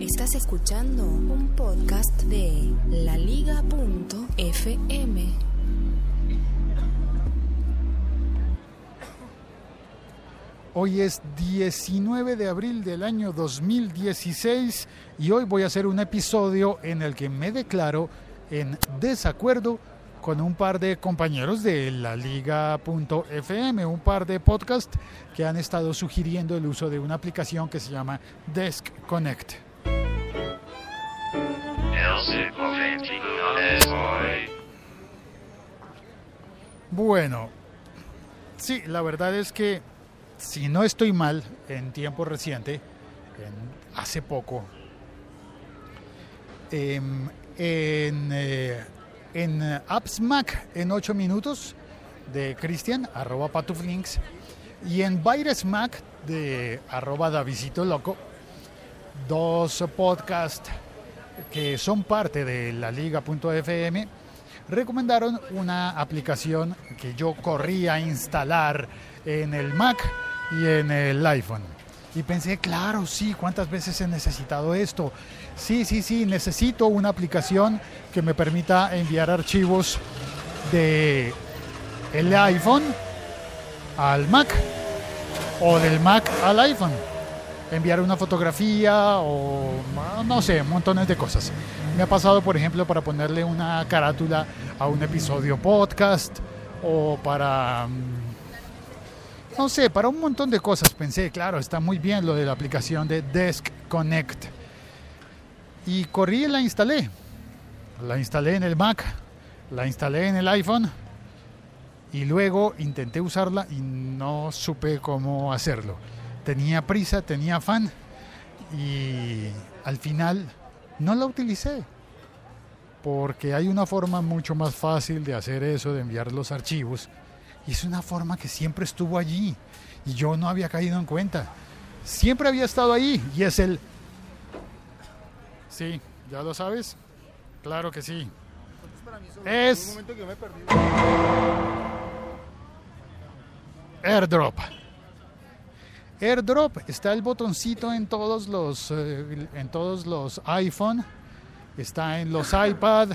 Estás escuchando un podcast de laliga.fm. Hoy es 19 de abril del año 2016 y hoy voy a hacer un episodio en el que me declaro en desacuerdo con un par de compañeros de la liga.fm, un par de podcasts que han estado sugiriendo el uso de una aplicación que se llama Desk Connect. Bueno, sí, la verdad es que si no estoy mal, en tiempo reciente, en, hace poco, em, en, eh, en Apps Mac en 8 minutos de Cristian, arroba patuflinks, y en Virus Mac de arroba Davisito Loco, dos podcasts que son parte de la liga.fm, recomendaron una aplicación que yo corrí a instalar en el Mac y en el iPhone. Y pensé, claro, sí, ¿cuántas veces he necesitado esto? Sí, sí, sí, necesito una aplicación que me permita enviar archivos de el iPhone al Mac o del Mac al iPhone. Enviar una fotografía o no sé, montones de cosas. Me ha pasado, por ejemplo, para ponerle una carátula a un episodio podcast o para no sé, para un montón de cosas pensé, claro, está muy bien lo de la aplicación de Desk Connect. Y corrí y la instalé. La instalé en el Mac, la instalé en el iPhone y luego intenté usarla y no supe cómo hacerlo. Tenía prisa, tenía afán y al final no la utilicé porque hay una forma mucho más fácil de hacer eso, de enviar los archivos y es una forma que siempre estuvo allí y yo no había caído en cuenta. Siempre había estado ahí y es el... Sí, ¿ya lo sabes? Claro que sí. Es... AirDrop. AirDrop está el botoncito en todos los eh, en todos los iPhone, está en los iPad,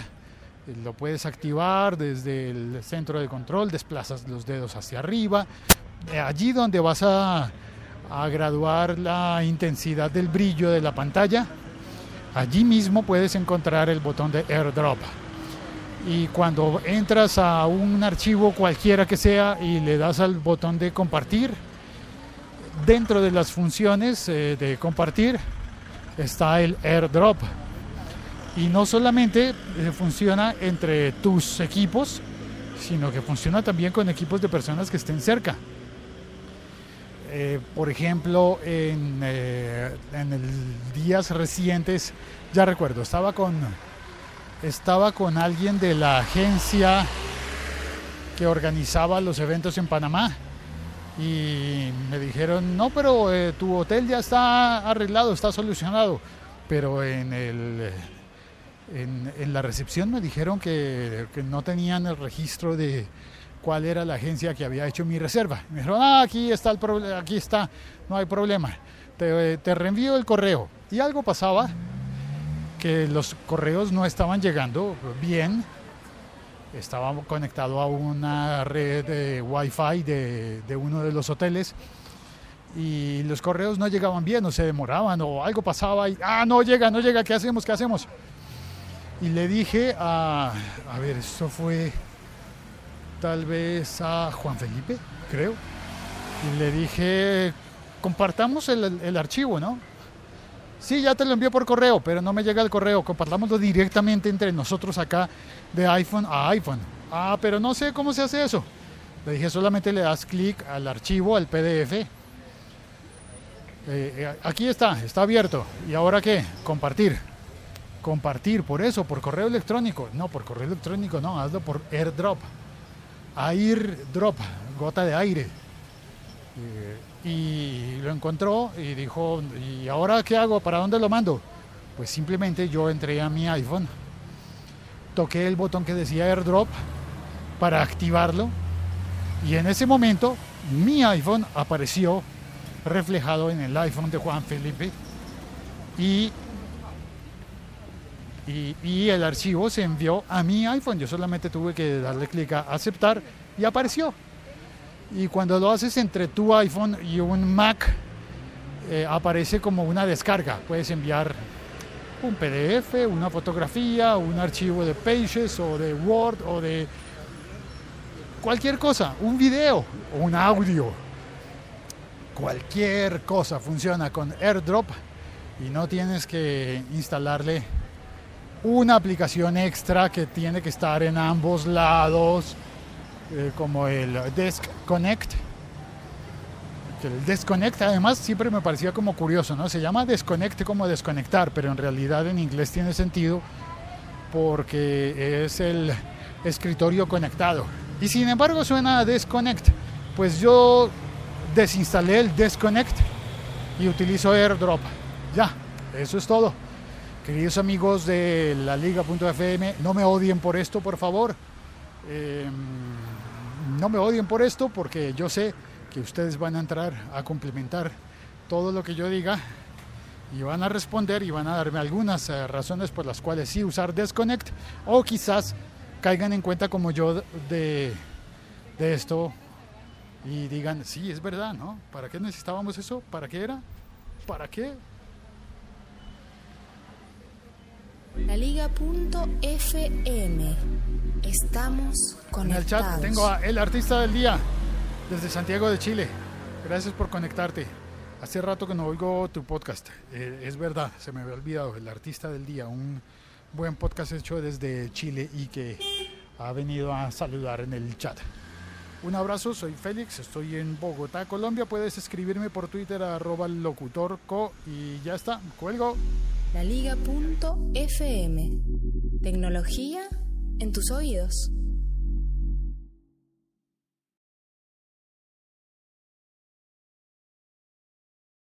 lo puedes activar desde el centro de control, desplazas los dedos hacia arriba. Eh, allí donde vas a, graduar la intensidad del brillo de la pantalla, allí mismo puedes encontrar el botón de AirDrop. Y cuando entras a un archivo cualquiera que sea y le das al botón de compartir, dentro de las funciones eh, de compartir está el AirDrop y no solamente eh, funciona entre tus equipos, sino que funciona también con equipos de personas que estén cerca. Eh, por ejemplo, en, en el días recientes, ya recuerdo, estaba con, estaba con alguien de la agencia que organizaba los eventos en Panamá y me dijeron, no, pero tu hotel ya está arreglado, está solucionado, pero en el en, la recepción me dijeron que, no tenían el registro de cuál era la agencia que había hecho mi reserva. Me dijeron, ah, aquí está el aquí está, no hay problema. Te, te reenvío el correo. Y algo pasaba que los correos no estaban llegando bien. Estaba conectado a una red de Wi-Fi de, de uno de los hoteles y los correos no llegaban bien o se demoraban o algo pasaba y, ah, no llega, no llega, ¿qué hacemos? ¿Qué hacemos? y le dije a, a ver, eso fue tal vez a Juan Felipe, creo, y le dije, compartamos el, el archivo, ¿no? Sí, ya te lo envío por correo, pero no me llega el correo. Compartámoslo directamente entre nosotros acá de iPhone a iPhone. Ah, pero no sé cómo se hace eso. Le dije, solamente le das clic al archivo, al PDF. Eh, eh, aquí está, está abierto. ¿Y ahora qué? Compartir compartir por eso, por correo electrónico. No, por correo electrónico no, hazlo por airdrop. Airdrop, gota de aire. Eh, y lo encontró y dijo, ¿y ahora qué hago? ¿Para dónde lo mando? Pues simplemente yo entré a mi iPhone, toqué el botón que decía airdrop para activarlo y en ese momento mi iPhone apareció reflejado en el iPhone de Juan Felipe y y, y el archivo se envió a mi iPhone. Yo solamente tuve que darle clic a aceptar y apareció. Y cuando lo haces entre tu iPhone y un Mac, eh, aparece como una descarga. Puedes enviar un PDF, una fotografía, un archivo de Pages o de Word o de cualquier cosa, un video o un audio. Cualquier cosa funciona con AirDrop y no tienes que instalarle una aplicación extra que tiene que estar en ambos lados, eh, como el Desk Connect. Que el Desconnect además siempre me parecía como curioso, ¿no? Se llama Desconnect como desconectar, pero en realidad en inglés tiene sentido porque es el escritorio conectado. Y sin embargo suena a Desconnect. Pues yo desinstalé el Desconnect y utilizo AirDrop. Ya, eso es todo. Queridos amigos de la liga.fm, no me odien por esto, por favor. Eh, no me odien por esto porque yo sé que ustedes van a entrar a complementar todo lo que yo diga y van a responder y van a darme algunas eh, razones por las cuales sí usar Desconnect o quizás caigan en cuenta como yo de, de esto y digan, sí, es verdad, ¿no? ¿Para qué necesitábamos eso? ¿Para qué era? ¿Para qué? La Liga.fm. Estamos En el chat conectados. tengo a El Artista del Día desde Santiago de Chile. Gracias por conectarte. Hace rato que no oigo tu podcast. Eh, es verdad, se me había olvidado. El Artista del Día, un buen podcast hecho desde Chile y que ha venido a saludar en el chat. Un abrazo, soy Félix, estoy en Bogotá, Colombia. Puedes escribirme por Twitter a arroba locutorco y ya está, cuelgo. La Liga.fm. Tecnología en tus oídos.